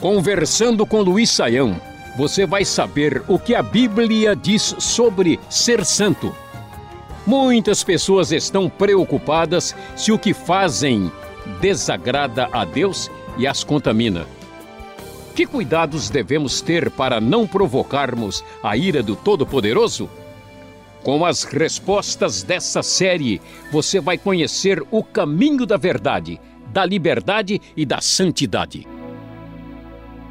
Conversando com Luiz Saião, você vai saber o que a Bíblia diz sobre ser santo. Muitas pessoas estão preocupadas se o que fazem desagrada a Deus e as contamina. Que cuidados devemos ter para não provocarmos a ira do Todo-Poderoso? Com as respostas dessa série, você vai conhecer o caminho da verdade, da liberdade e da santidade.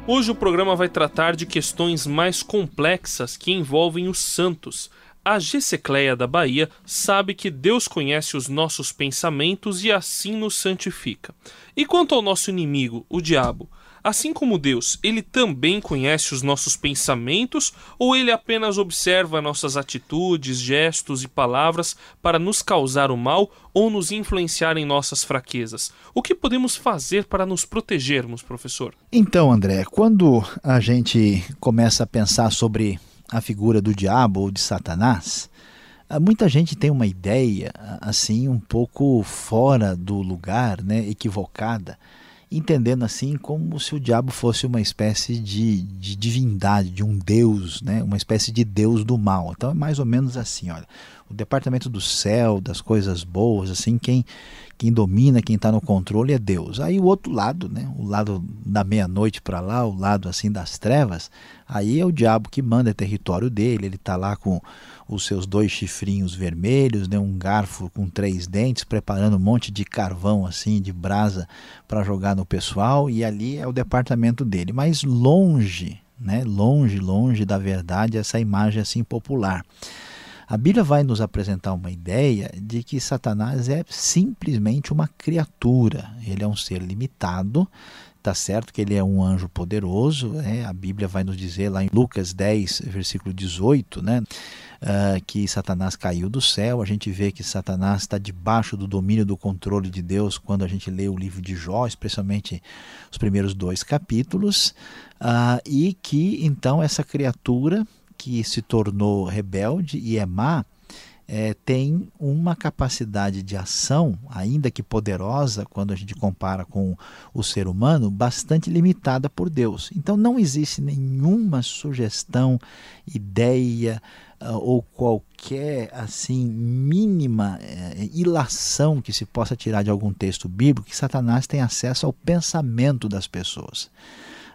Hoje o programa vai tratar de questões mais complexas que envolvem os santos. A Gessecleia da Bahia sabe que Deus conhece os nossos pensamentos e assim nos santifica. E quanto ao nosso inimigo, o diabo, assim como Deus, ele também conhece os nossos pensamentos ou ele apenas observa nossas atitudes, gestos e palavras para nos causar o mal ou nos influenciar em nossas fraquezas? O que podemos fazer para nos protegermos, professor? Então, André, quando a gente começa a pensar sobre a figura do diabo ou de Satanás, ah, muita gente tem uma ideia assim um pouco fora do lugar, né, equivocada, entendendo assim como se o diabo fosse uma espécie de, de divindade, de um deus, né, uma espécie de deus do mal. Então é mais ou menos assim, olha, o departamento do céu, das coisas boas, assim, quem quem domina, quem está no controle é Deus. Aí o outro lado, né, o lado da meia-noite para lá, o lado assim das trevas, aí é o diabo que manda é território dele, ele está lá com os seus dois chifrinhos vermelhos, né, um garfo com três dentes, preparando um monte de carvão assim, de brasa para jogar no pessoal, e ali é o departamento dele. Mas longe, né, longe, longe da verdade essa imagem assim popular. A Bíblia vai nos apresentar uma ideia de que Satanás é simplesmente uma criatura, ele é um ser limitado, tá certo que ele é um anjo poderoso, né? a Bíblia vai nos dizer lá em Lucas 10, versículo 18, né? Uh, que Satanás caiu do céu, a gente vê que Satanás está debaixo do domínio do controle de Deus quando a gente lê o livro de Jó, especialmente os primeiros dois capítulos, uh, e que então essa criatura que se tornou rebelde e é má, é, tem uma capacidade de ação, ainda que poderosa, quando a gente compara com o ser humano, bastante limitada por Deus. Então não existe nenhuma sugestão, ideia uh, ou qualquer assim mínima uh, ilação que se possa tirar de algum texto bíblico que Satanás tem acesso ao pensamento das pessoas.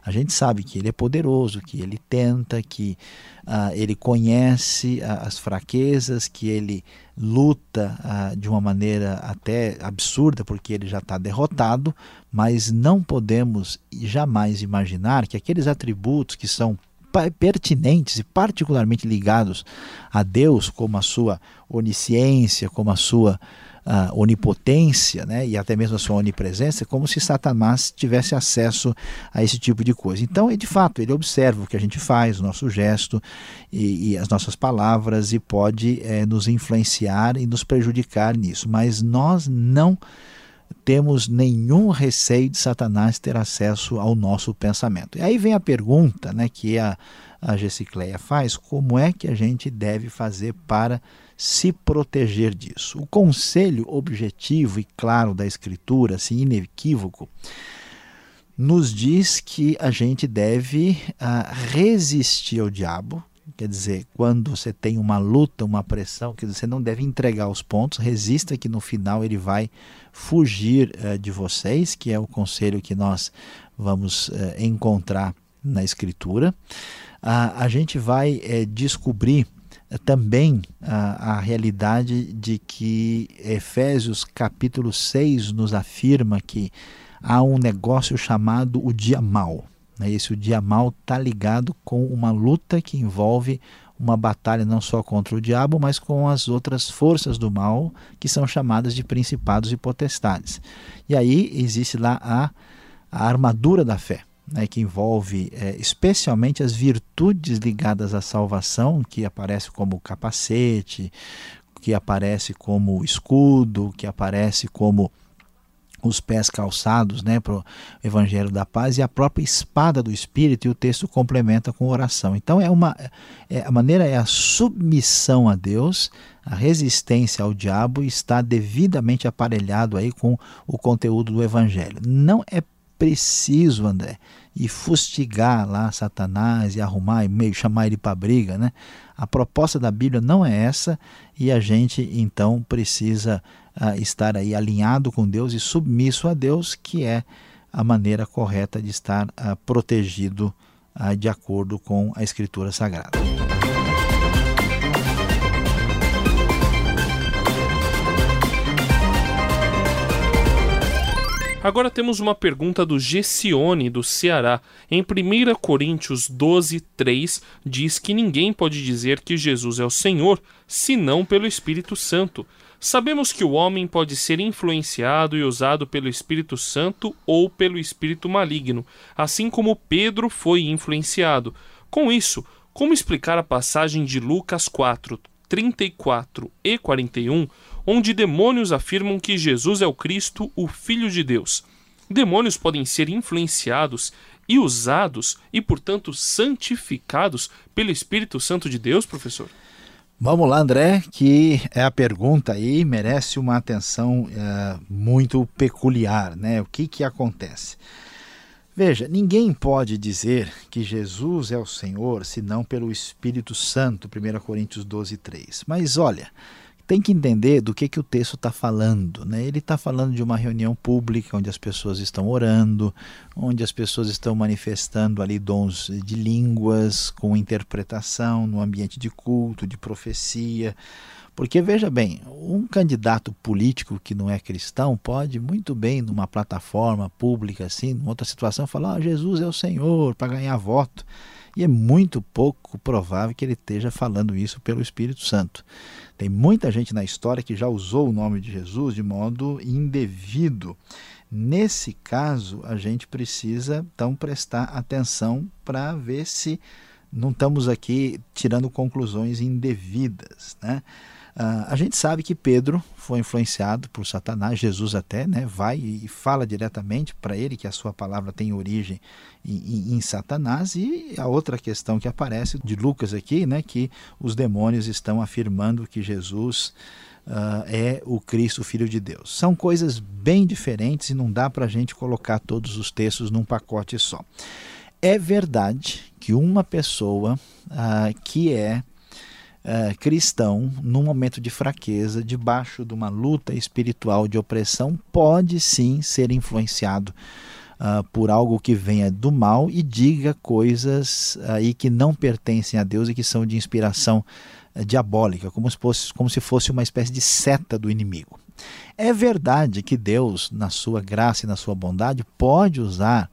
A gente sabe que ele é poderoso, que ele tenta, que uh, ele conhece uh, as fraquezas, que ele luta uh, de uma maneira até absurda, porque ele já está derrotado, mas não podemos jamais imaginar que aqueles atributos que são pertinentes e particularmente ligados a Deus, como a sua onisciência, como a sua a onipotência né, e até mesmo a sua onipresença, como se Satanás tivesse acesso a esse tipo de coisa. Então, de fato, ele observa o que a gente faz, o nosso gesto e, e as nossas palavras e pode é, nos influenciar e nos prejudicar nisso. Mas nós não temos nenhum receio de Satanás ter acesso ao nosso pensamento. E aí vem a pergunta né, que a, a Gessicleia faz: como é que a gente deve fazer para se proteger disso. O conselho objetivo e claro da Escritura, assim, inequívoco, nos diz que a gente deve uh, resistir ao diabo. Quer dizer, quando você tem uma luta, uma pressão, que você não deve entregar os pontos, resista que no final ele vai fugir uh, de vocês, que é o conselho que nós vamos uh, encontrar na Escritura. a gente vai eh, descobrir também a, a, realidade de que Efésios capítulo 6 nos afirma que há um negócio chamado o dia mal. Né? Esse o dia mal está ligado com uma luta que envolve uma batalha não só contra o diabo, mas com as outras forças do mal, que são chamadas de principados e potestades. E aí existe lá a, a armadura da fé né, que envolve é, especialmente as virtudes ligadas à salvação, que aparece como capacete, que aparece como escudo, que aparece como os pés calçados né, para o Evangelho da Paz e a própria espada do Espírito, e o texto complementa com oração. Então, é uma, é, a maneira é a submissão a Deus, a resistência ao diabo está devidamente aparelhado aí com o conteúdo do Evangelho. Não é preciso, André, e fustigar lá Satanás e arrumar e meio chamar ele para briga, né? A proposta da Bíblia não é essa e a gente então precisa estar aí alinhado com Deus e submisso a Deus, que é a maneira correta de estar uh, protegido uh, de acordo com a Escritura Sagrada. Agora temos uma pergunta do Gessione, do Ceará. Em 1 Coríntios 12, 3, diz que ninguém pode dizer que Jesus é o Senhor, senão pelo Espírito Santo. Sabemos que o homem pode ser influenciado e usado pelo Espírito Santo ou pelo espírito maligno, assim como Pedro foi influenciado. Com isso, como explicar a passagem de Lucas 4, 34 e 41, onde demônios afirmam que Jesus é o Cristo, o Filho de Deus? Demônios podem ser influenciados e usados e, portanto, santificados pelo Espírito Santo de Deus, professor? Vamos lá, André, que é a pergunta aí, merece uma atenção é, muito peculiar, né? O que que acontece? Veja, ninguém pode dizer que Jesus é o Senhor senão pelo Espírito Santo, 1 Coríntios 12, 3. Mas olha, tem que entender do que, que o texto está falando. Né? Ele está falando de uma reunião pública onde as pessoas estão orando, onde as pessoas estão manifestando ali dons de línguas, com interpretação, no ambiente de culto, de profecia. Porque veja bem, um candidato político que não é cristão pode muito bem, numa plataforma pública, assim, numa outra situação, falar: ah, Jesus é o Senhor, para ganhar voto. E é muito pouco provável que ele esteja falando isso pelo Espírito Santo. Tem muita gente na história que já usou o nome de Jesus de modo indevido. Nesse caso, a gente precisa então prestar atenção para ver se não estamos aqui tirando conclusões indevidas, né? Uh, a gente sabe que Pedro foi influenciado por Satanás, Jesus até né, vai e fala diretamente para ele que a sua palavra tem origem em, em, em, Satanás. E a outra questão que aparece de Lucas aqui, né, que os demônios estão afirmando que Jesus uh, é o Cristo, o Filho de Deus. São coisas bem diferentes e não dá para a gente colocar todos os textos num pacote só. É verdade que uma pessoa uh, que é uh, cristão, num momento de fraqueza, debaixo de uma luta espiritual de opressão, pode sim ser influenciado uh, por algo que venha do mal e diga coisas aí que não pertencem a Deus e que são de inspiração uh, diabólica, como se, fosse, como se fosse uma espécie de seta do inimigo. É verdade que Deus, na sua graça e na sua bondade, pode usar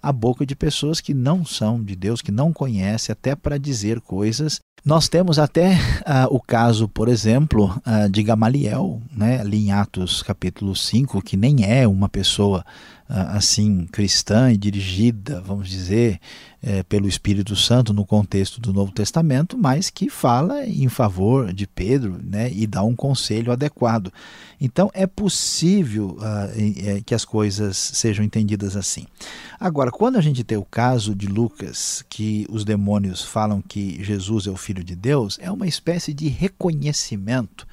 a boca de pessoas que não são de Deus, que não conhecem, até para dizer coisas. Nós temos até uh, o caso, por exemplo, uh, de Gamaliel, né, ali em Atos capítulo 5, que nem é uma pessoa assim cristã e dirigida, vamos dizer, é, pelo Espírito Santo no contexto do Novo Testamento, mas que fala em favor de Pedro né, e dá um conselho adequado. Então é possível uh, que as coisas sejam entendidas assim. Agora, quando a gente tem o caso de Lucas, que os demônios falam que Jesus é o Filho de Deus, é uma espécie de reconhecimento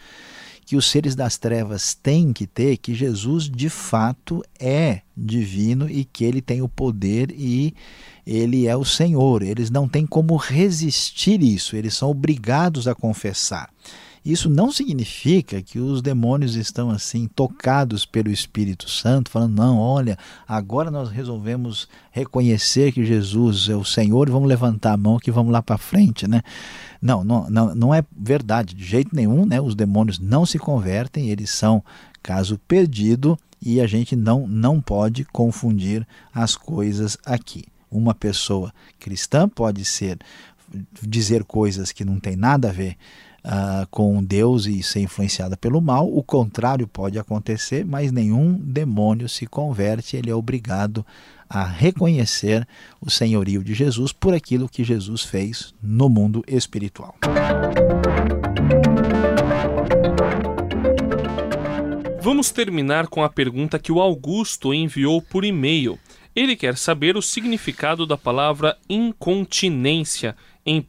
que os seres das trevas têm que ter que Jesus de fato é divino e que ele tem o poder e ele é o Senhor. Eles não têm como resistir isso, eles são obrigados a confessar. Isso não significa que os demônios estão assim tocados pelo Espírito Santo, falando: não, olha, agora nós resolvemos reconhecer que Jesus é o Senhor e vamos levantar a mão que vamos lá para frente, né? Não, não, não, não é verdade, de jeito nenhum, né? Os demônios não se convertem, eles são caso perdido e a gente não, não pode confundir as coisas aqui. Uma pessoa cristã pode ser dizer coisas que não tem nada a ver uh, com Deus e ser influenciada pelo mal. O contrário pode acontecer, mas nenhum demônio se converte, ele é obrigado a reconhecer o senhorio de Jesus por aquilo que Jesus fez no mundo espiritual. Vamos terminar com a pergunta que o Augusto enviou por e-mail. Ele quer saber o significado da palavra incontinência em 1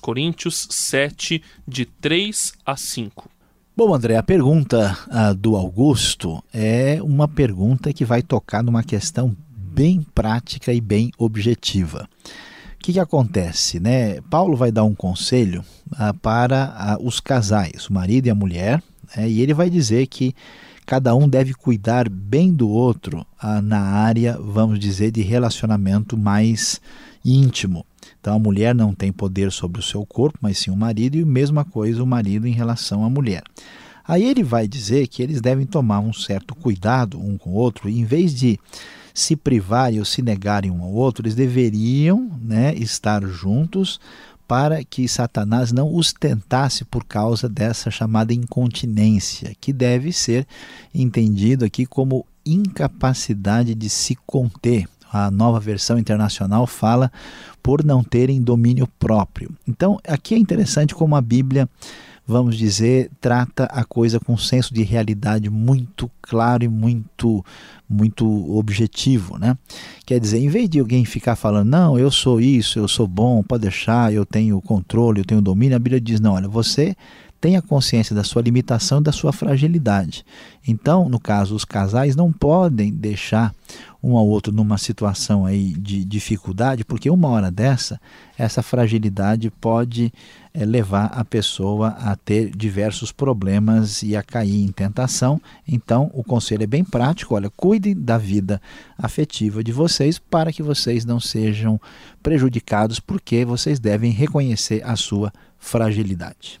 Coríntios 7, de 3 a 5. Bom, André, a pergunta uh, do Augusto é uma pergunta que vai tocar numa questão bem prática e bem objetiva. O que, que acontece? Né? Paulo vai dar um conselho uh, para uh, os casais, o marido e a mulher, né? e ele vai dizer que cada um deve cuidar bem do outro na área, vamos dizer, de relacionamento mais íntimo. Então a mulher não tem poder sobre o seu corpo, mas sim o marido, e a mesma coisa o marido em relação à mulher. Aí ele vai dizer que eles devem tomar um certo cuidado um com o outro, e em vez de se privarem ou se negarem um ao outro, eles deveriam né, estar juntos para que Satanás não os tentasse por causa dessa chamada incontinência, que deve ser entendido aqui como incapacidade de se conter, a nova versão internacional fala por não terem domínio próprio. Então, aqui é interessante como a Bíblia, vamos dizer, trata a coisa com um senso de realidade muito claro e muito muito objetivo, né? Quer dizer, em vez de alguém ficar falando, não, eu sou isso, eu sou bom, pode deixar, eu tenho controle, eu tenho domínio, a Bíblia diz, não, olha, você tenha consciência da sua limitação e da sua fragilidade. Então, no caso, os casais não podem deixar um ao outro numa situação aí de dificuldade, porque uma hora dessa, essa fragilidade pode é, levar a pessoa a ter diversos problemas e a cair em tentação. Então, o conselho é bem prático: olha, cuidem da vida afetiva de vocês para que vocês não sejam prejudicados, porque vocês devem reconhecer a sua fragilidade.